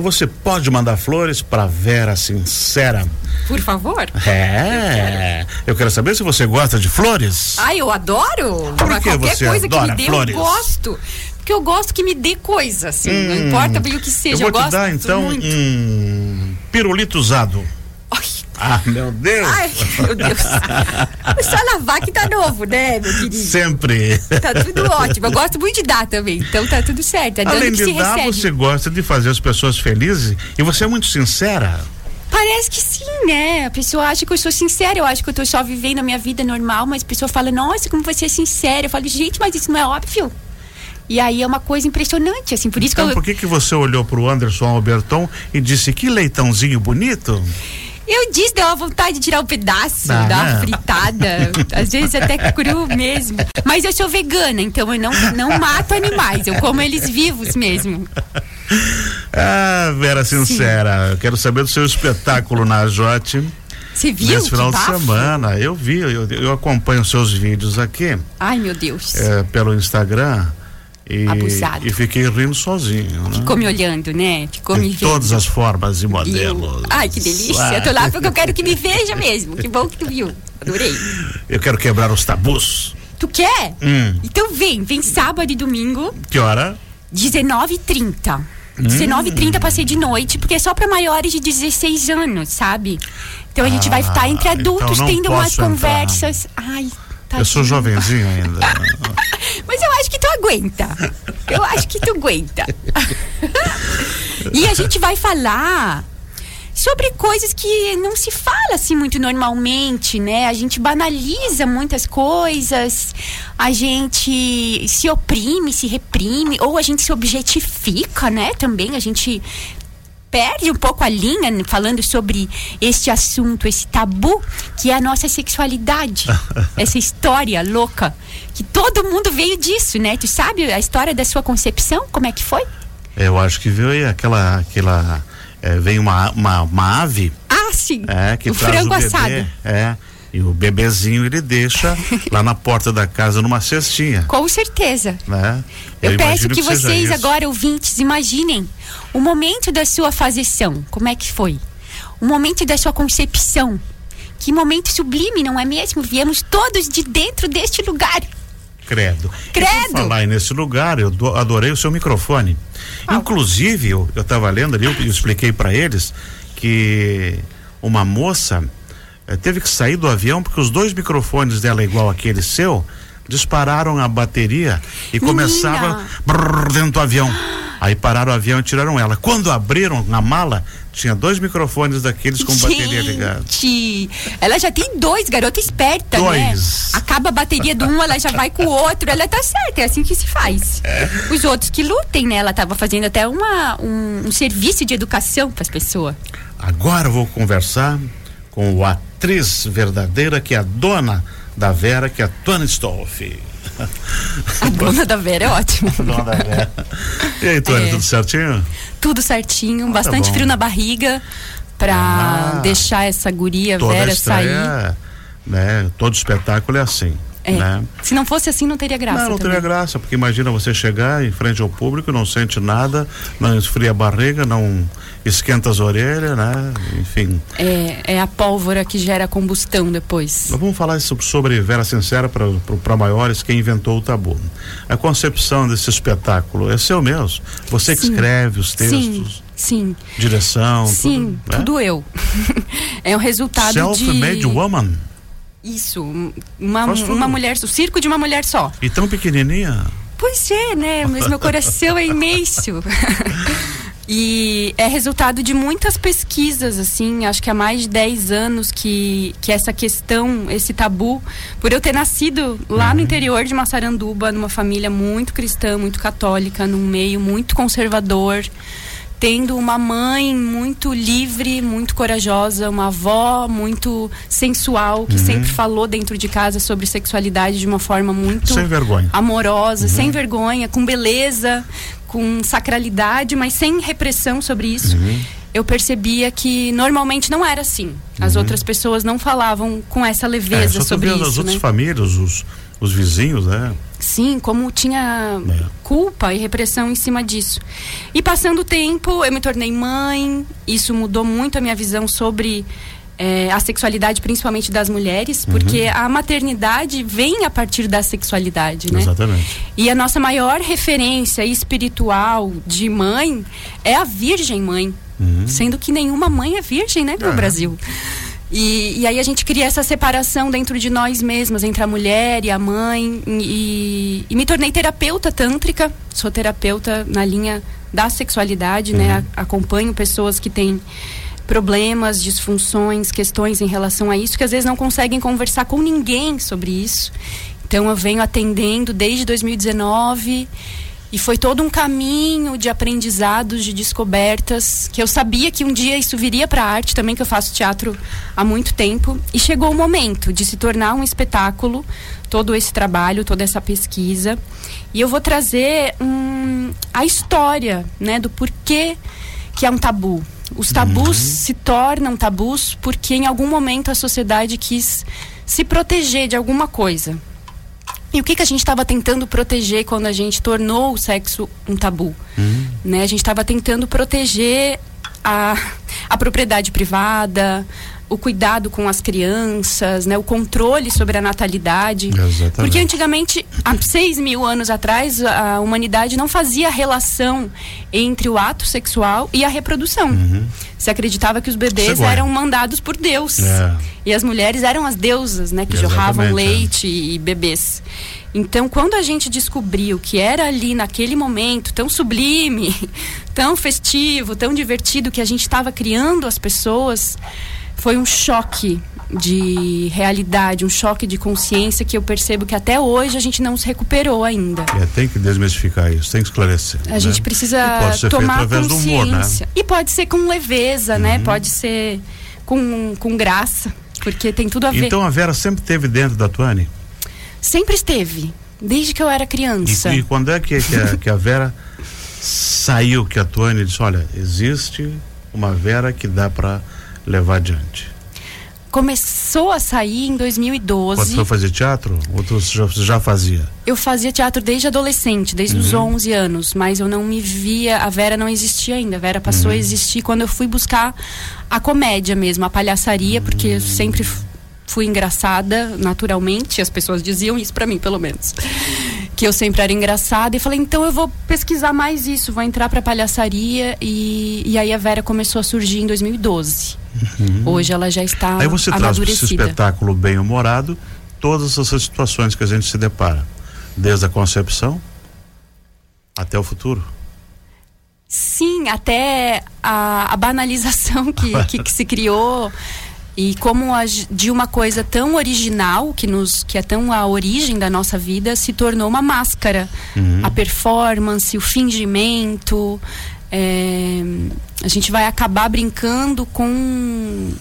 Você pode mandar flores para Vera Sincera. Por favor. É. Eu quero saber se você gosta de flores. Ai, eu adoro. Por que qualquer você coisa que adora me dê, flores? eu gosto. Porque eu gosto que me dê coisa, assim. Não importa bem o que seja. Hum. eu vou te gosto dar então muito. um pirulito usado. Ai, Ah, meu Deus. ai, meu Deus. Só lavar que tá novo, né, meu querido? Sempre. Tá tudo ótimo. Eu gosto muito de dar também. Então tá tudo certo. É Além de dar, recebe. você gosta de fazer as pessoas felizes e você é muito sincera. Parece que sim, né? A pessoa acha que eu sou sincera, eu acho que eu tô só vivendo a minha vida normal, mas a pessoa fala, nossa, como você é sincera. Eu falo, gente, mas isso não é óbvio. E aí é uma coisa impressionante, assim, por isso Então que eu. por que que você olhou pro Anderson Alberton e disse que leitãozinho bonito? Eu disse, deu uma vontade de tirar um pedaço, Ah, dar uma fritada, às vezes até cru mesmo. Mas eu sou vegana, então eu não, não mato animais, eu como eles vivos mesmo. Ah, Vera Sincera, eu quero saber do seu espetáculo na Jote Você viu? nesse final de semana. Eu vi, eu, eu acompanho seus vídeos aqui Ai, meu Deus. é, pelo Instagram e, Abusado. e fiquei rindo sozinho. Né? Ficou me olhando, né? Ficou me De vendo. todas as formas e modelos. Ai, que delícia. Ah, Eu tô lá porque eu quero que me veja mesmo. Que bom que tu viu. Adorei. Eu quero quebrar os tabus. Tu quer? Hum. Então vem, vem sábado e domingo, Que hora? 19h30. Hum. 19h30 passei de noite, porque é só pra maiores de 16 anos, sabe? Então a gente vai estar entre Ah, adultos, então tendo umas entrar. conversas. Ai, tá. Eu sou jovenzinho ainda. Mas eu acho que tu aguenta. Eu acho que tu aguenta. e a gente vai falar sobre coisas que não se fala assim muito normalmente, né? A gente banaliza muitas coisas, a gente se oprime, se reprime, ou a gente se objetifica, né? Também a gente perde um pouco a linha né, falando sobre este assunto, esse tabu que é a nossa sexualidade, essa história louca que todo mundo veio disso, né? Tu sabe a história da sua concepção? Como é que foi? Eu acho que veio aquela. aquela é, vem uma, uma, uma ave Ah, sim. é, que o traz frango o bebê. assado. É. E o bebezinho ele deixa lá na porta da casa numa cestinha. Com certeza. Né? Eu, peço imagino que, seja vocês isso. agora, ouvintes, imaginem o momento da sua fazição. Como é que foi? O momento da sua concepção. Que momento sublime, não é mesmo? Viemos todos de dentro deste lugar. Credo. Credo. Falar nesse lugar, eu do- adorei o seu microfone. Ah. Inclusive, eu, eu tava lendo ali, eu, eu expliquei para eles que uma moça eh, teve que sair do avião porque os dois microfones dela, igual aquele seu, dispararam a bateria e Menina. começava brrr, dentro do avião. Aí pararam o avião e tiraram ela. Quando abriram na mala, tinha dois microfones daqueles com bateria ligada. Gente, ela já tem dois, garota esperta, né? Dois. Acaba a bateria do um, ela já vai com o outro. Ela tá certa, é assim que se faz. É. Os outros que lutem, né? Ela tava fazendo até uma, um, um serviço de educação para as pessoas. Agora eu vou conversar com a atriz verdadeira, que é a dona da Vera, que é a Tony Stolfi. A dona da Vera é ótima. Dona da Vera. E aí, Tony, É. tudo certinho? Tudo certinho, bastante Tá bom. frio na barriga pra Ah. deixar essa guria Vera sair. né? Todo espetáculo é assim, É. né? Se não fosse assim, não teria graça. não, não também. teria graça, porque imagina você chegar em frente ao público, não sente nada, não esfria a barriga, não esquenta as orelhas, né? Enfim. É, é a pólvora que gera combustão depois. Nós vamos falar so- sobre Vera Sincera para maiores, quem inventou o tabu. A concepção desse espetáculo é seu mesmo. Você que Sim. escreve os Sim, textos, sim, direção, sim, tudo. né? tudo eu. é o resultado Self-made de woman. Isso, um- uma, uma mulher, o circo de uma mulher só. E tão pequenininha. Pois é, né? Mas meu coração é imenso. E é resultado de muitas pesquisas, assim, acho que há mais de 10 anos que, que essa questão, esse tabu, por eu ter nascido lá no interior de Massaranduba, numa família muito cristã, muito católica, num meio muito conservador, tendo uma mãe muito livre, muito corajosa, uma avó muito sensual, que sempre falou dentro de casa sobre sexualidade de uma forma muito Sem vergonha. amorosa, sem vergonha, com beleza, com sacralidade, mas sem repressão sobre isso. Eu percebia que normalmente não era assim. As outras pessoas não falavam com essa É, leveza tu sobre vê as isso, outras né? famílias, os, os vizinhos, né? Sim, como tinha é. culpa e repressão em cima disso. E passando o tempo, eu me tornei mãe, isso mudou muito a minha visão sobre é, a sexualidade, principalmente das mulheres, uhum. porque a maternidade vem a partir da sexualidade, né? Exatamente. E a nossa maior referência espiritual de mãe é a Virgem Mãe, uhum. sendo que nenhuma mãe é virgem, né, no é. Brasil. E, e, aí a gente cria essa separação dentro de nós mesmas, entre a mulher e a mãe. E, e me tornei terapeuta tântrica, sou terapeuta na linha da sexualidade, né? uhum. né? Acompanho pessoas que têm problemas, disfunções, questões em relação a isso, que às vezes não conseguem conversar com ninguém sobre isso. Então eu venho atendendo desde 2019 e foi todo um caminho de aprendizados, de descobertas, que eu sabia que um dia isso viria para a arte também, que eu faço teatro há muito tempo. E chegou o momento de se tornar um espetáculo, todo esse trabalho, toda essa pesquisa. E eu vou trazer um, a história né, do porquê que é um tabu. Os tabus uhum. se tornam tabus porque em algum momento a sociedade quis se proteger de alguma coisa. E o que, que a gente estava tentando proteger quando a gente tornou o sexo um tabu? Uhum. Né? A gente estava tentando proteger a, a propriedade privada, o cuidado com as crianças, né, o controle sobre a natalidade. Exatamente. Porque antigamente, há seis mil anos atrás, a humanidade não fazia relação entre o ato sexual e a reprodução. Uhum. Se acreditava que os bebês Segura. eram mandados por Deus. É. E as mulheres eram as deusas, né, que Exatamente, jorravam é. leite é. e bebês. Então, quando a gente descobriu que era ali naquele momento tão sublime, tão festivo, tão divertido que a gente estava criando as pessoas, foi um choque de realidade, um choque de consciência que eu percebo que até hoje a gente não se recuperou ainda. É, tem que desmistificar isso, tem que esclarecer. A né? gente precisa tomar consciência. Humor, né? E pode ser com leveza, né? uhum. né? Pode ser com, com graça, porque tem tudo a ver. Então a Vera sempre esteve dentro da Tuane? Sempre esteve, desde que eu era criança. E, e quando é que, que, a, que a Vera saiu, que a Tuane disse, olha, existe uma Vera que dá para levar adiante? Começou a sair em 2012. Quando foi fazer teatro? Ou você já, já fazia? Eu fazia teatro desde adolescente, desde uhum. os 11 anos, mas eu não me via, a Vera não existia ainda. A Vera passou uhum. a existir quando eu fui buscar a comédia mesmo, a palhaçaria, uhum. porque eu sempre fui engraçada naturalmente, as pessoas diziam isso para mim, pelo menos. Que eu sempre era engraçada e falei, então eu vou pesquisar mais isso, vou entrar para palhaçaria e, e aí a Vera começou a surgir em 2012. Uhum. Hoje ela já está Aí você traz esse espetáculo bem humorado todas essas situações que a gente se depara, desde a concepção até o futuro. Sim, até a, a banalização que, que, que se criou e como a, de uma coisa tão original, que, nos, que é tão a origem da nossa vida, se tornou uma máscara. Uhum. A performance, o fingimento. É, a gente vai acabar brincando com,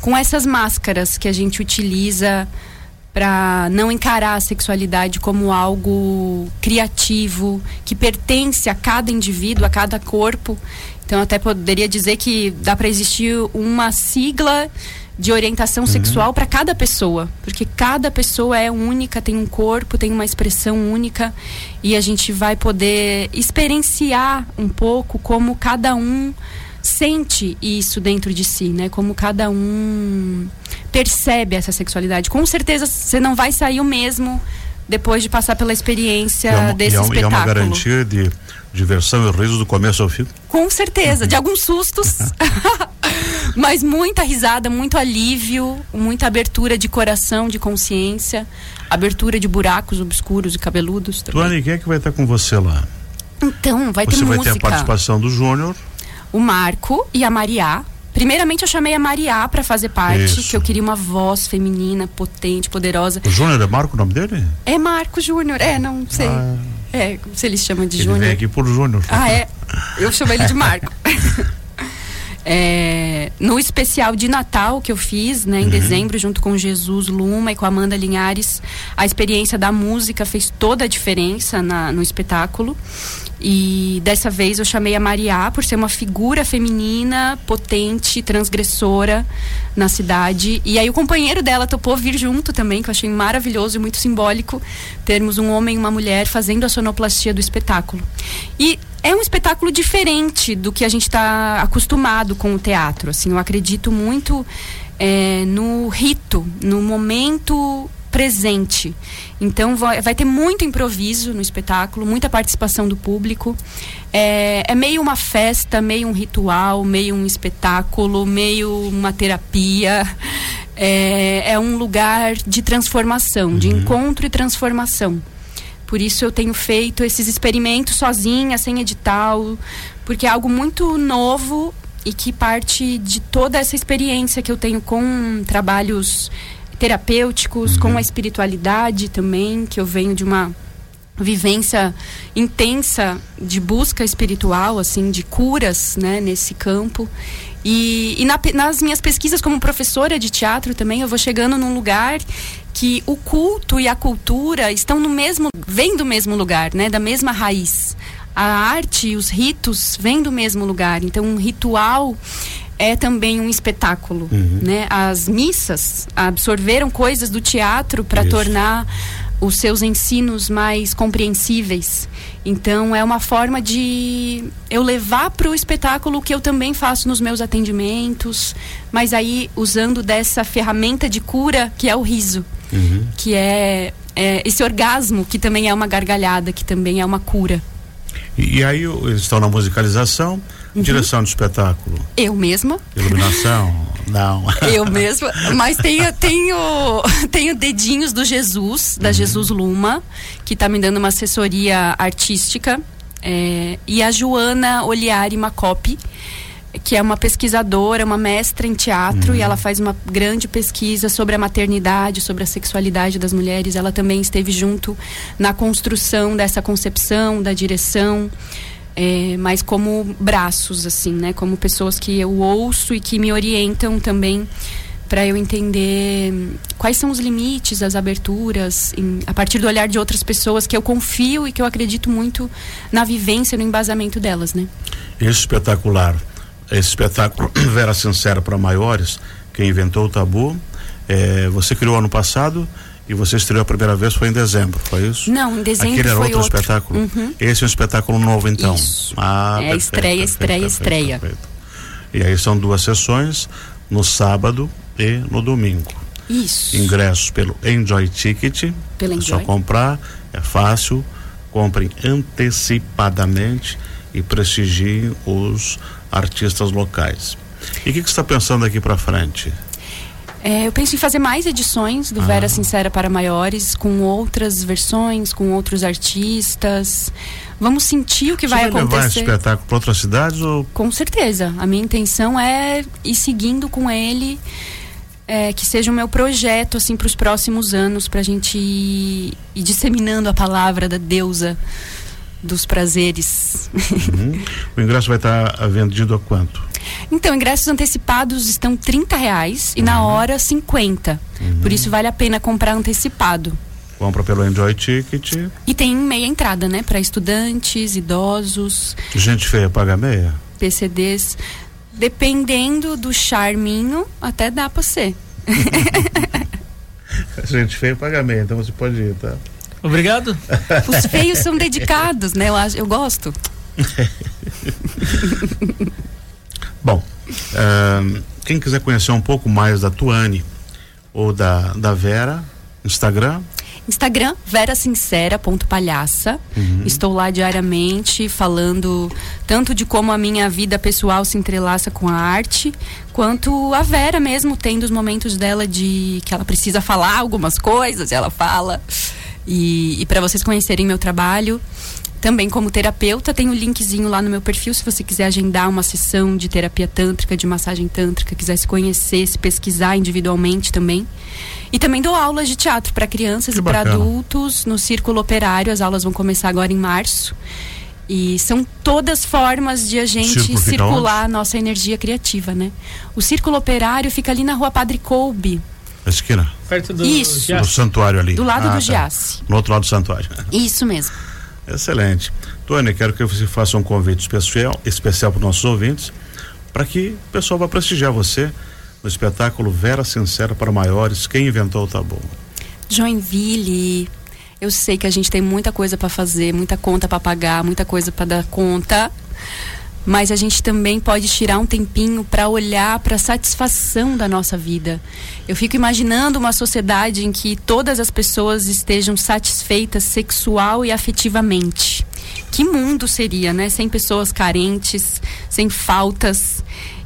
com essas máscaras que a gente utiliza para não encarar a sexualidade como algo criativo, que pertence a cada indivíduo, a cada corpo. Então, até poderia dizer que dá para existir uma sigla de orientação uhum. sexual para cada pessoa, porque cada pessoa é única, tem um corpo, tem uma expressão única e a gente vai poder experienciar um pouco como cada um sente isso dentro de si, né? Como cada um percebe essa sexualidade. Com certeza você não vai sair o mesmo depois de passar pela experiência é uma, desse e é, espetáculo. E é uma garantia de diversão e riso do começo ao fim? Com certeza, de alguns sustos. Mas muita risada, muito alívio, muita abertura de coração, de consciência, abertura de buracos obscuros e cabeludos também. Tuane, quem é que vai estar com você lá? Então, vai você ter vai música. Você vai ter a participação do Júnior. O Marco e a Mariá. Primeiramente eu chamei a Mariá para fazer parte, Isso. que eu queria uma voz feminina, potente, poderosa. O Júnior é Marco o nome dele? É Marco Júnior, é, não sei. Ah. É, se eles chamam de Júnior. Ele vem aqui por Júnior. Ah, é? Eu chamo ele de Marco. É, no especial de Natal que eu fiz, né, em uhum. dezembro, junto com Jesus Luma e com Amanda Linhares, a experiência da música fez toda a diferença na, no espetáculo. E dessa vez eu chamei a Mariá por ser uma figura feminina, potente, transgressora na cidade. E aí o companheiro dela topou vir junto também, que eu achei maravilhoso e muito simbólico termos um homem e uma mulher fazendo a sonoplastia do espetáculo. E é um espetáculo diferente do que a gente está acostumado com o teatro. Assim, eu acredito muito é, no rito, no momento presente. Então vai, vai, ter muito improviso no espetáculo, muita participação do público. É, é, meio uma festa, meio um ritual, meio um espetáculo, meio uma terapia. É, é um lugar de transformação, uhum. de encontro e transformação. Por isso eu tenho feito esses experimentos sozinha, sem edital, porque é algo muito novo e que parte de toda essa experiência que eu tenho com trabalhos terapêuticos, uhum. com a espiritualidade também, que eu venho de uma vivência intensa de busca espiritual, assim, de curas, né, nesse campo. E, e na, nas minhas pesquisas como professora de teatro também, eu vou chegando num lugar que o culto e a cultura estão no mesmo, vêm do mesmo lugar, né, da mesma raiz. A arte e os ritos vêm do mesmo lugar. Então, um ritual é também um espetáculo, uhum. né? As missas absorveram coisas do teatro para tornar os seus ensinos mais compreensíveis. Então é uma forma de eu levar para o espetáculo o que eu também faço nos meus atendimentos, mas aí usando dessa ferramenta de cura que é o riso, uhum. que é, é esse orgasmo que também é uma gargalhada, que também é uma cura. E, e aí eles estão na musicalização Uhum. Direção de espetáculo? Eu mesma. Iluminação? Não. Eu mesma. Mas tenho, tenho, tenho dedinhos do Jesus, da uhum. Jesus Luma, que está me dando uma assessoria artística. É, e a Joana Oliari Macopi, que é uma pesquisadora, uma mestra em teatro, uhum. e ela faz uma grande pesquisa sobre a maternidade, sobre a sexualidade das mulheres. Ela também esteve junto na construção dessa concepção, da direção é, mas como braços, assim, né? Como pessoas que eu ouço e que me orientam também para eu entender quais são os limites, as aberturas, em, a partir do olhar de outras pessoas que eu confio e que eu acredito muito na vivência, no embasamento delas, né? Espetacular, esse espetáculo Vera Sincera para Maiores, quem inventou o tabu, é, você criou ano passado e você estreou a primeira vez foi em dezembro, foi isso? Não, em dezembro Aquele era outro, outro. espetáculo. Uhum. Esse é um espetáculo novo, então. Isso. Ah, é perfeito, estreia, perfeito, estreia, perfeito, estreia. E aí são duas sessões, no sábado e no domingo. Isso. Ingressos pelo Enjoy Ticket. Pelo é Enjoy. só comprar, é fácil. Comprem antecipadamente e prestigiem os artistas locais. E o que, que você está pensando aqui para frente? É, eu penso em fazer mais edições do ah. Vera Sincera para Maiores, com outras versões, com outros artistas. Vamos sentir o que Você vai, vai acontecer. levar esse espetáculo para outras cidades? Ou... Com certeza. A minha intenção é ir seguindo com ele. É, que seja o meu projeto assim para os próximos anos para a gente ir, ir disseminando a palavra da deusa dos prazeres. Uhum. O ingresso vai estar vendido a quanto? Então, ingressos antecipados estão 30 reais e na uhum. hora 50. Uhum. Por isso vale a pena comprar antecipado. Compra pelo Enjoy Ticket. E tem meia entrada, né? Para estudantes, idosos. Gente feia paga meia? PCDs. Dependendo do charminho, até dá para ser. Gente feia paga meia, então você pode ir, tá? Obrigado. Os feios são dedicados, né? Eu, eu gosto. Uh, quem quiser conhecer um pouco mais da Tuane ou da, da Vera, Instagram? Instagram, verasincera.palhaça. Uhum. Estou lá diariamente falando tanto de como a minha vida pessoal se entrelaça com a arte, quanto a Vera mesmo tendo os momentos dela de que ela precisa falar algumas coisas, ela fala. E, e para vocês conhecerem meu trabalho, também como terapeuta, tem o um linkzinho lá no meu perfil se você quiser agendar uma sessão de terapia tântrica, de massagem tântrica, quiser se conhecer, se pesquisar individualmente também. E também dou aulas de teatro para crianças que e para adultos no Círculo Operário. As aulas vão começar agora em março. E são todas formas de a gente circular a nossa energia criativa, né? O Círculo Operário fica ali na rua Padre Colbe, a esquina? Perto do Isso. Do santuário ali. Do lado ah, do tá. Giasse. No outro lado do santuário. Isso mesmo. Excelente. Tônia, quero que você faça um convite especial, especial para os nossos ouvintes, para que o pessoal vá prestigiar você no espetáculo Vera Sincera para Maiores, Quem Inventou o Tabu. Joinville, eu sei que a gente tem muita coisa para fazer, muita conta para pagar, muita coisa para dar conta, mas a gente também pode tirar um tempinho para olhar para a satisfação da nossa vida. Eu fico imaginando uma sociedade em que todas as pessoas estejam satisfeitas sexual e afetivamente. Que mundo seria, né? Sem pessoas carentes, sem faltas.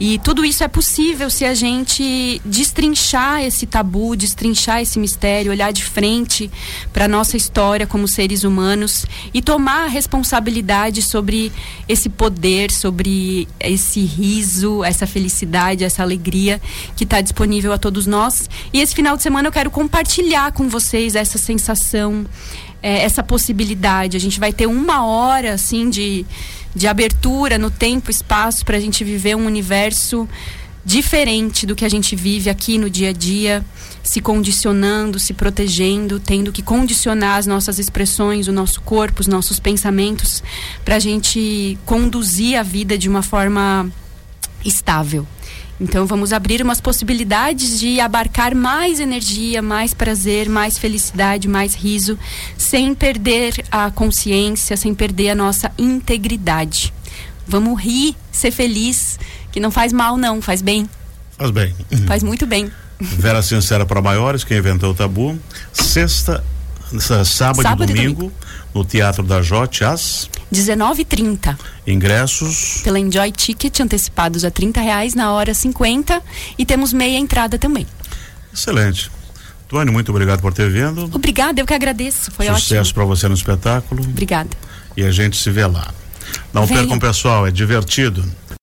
E tudo isso é possível se a gente destrinchar esse tabu, destrinchar esse mistério, olhar de frente para a nossa história como seres humanos e tomar a responsabilidade sobre esse poder, sobre esse riso, essa felicidade, essa alegria que está disponível a todos nós. E esse final de semana eu quero compartilhar com vocês essa sensação, é, essa possibilidade. A gente vai ter uma hora assim de de abertura no tempo e espaço para a gente viver um universo diferente do que a gente vive aqui no dia a dia, se condicionando, se protegendo, tendo que condicionar as nossas expressões, o nosso corpo, os nossos pensamentos, para a gente conduzir a vida de uma forma estável. Então vamos abrir umas possibilidades de abarcar mais energia, mais prazer, mais felicidade, mais riso, sem perder a consciência, sem perder a nossa integridade. Vamos rir, ser feliz, que não faz mal não, faz bem. Faz bem. Faz muito bem. Vera Sincera para Maiores, quem inventou o tabu. Sexta, sábado, sábado e domingo, domingo, no Teatro da Jote, às 19h30. Ingressos? Pela Enjoy Ticket, antecipados a 30 reais na hora 50 e temos meia entrada também. Excelente. Tônia, muito obrigado por ter vindo. Obrigada, eu que agradeço. Foi Sucesso ótimo. para você no espetáculo. Obrigada. E a gente se vê lá. Não Venha. percam, pessoal, é divertido.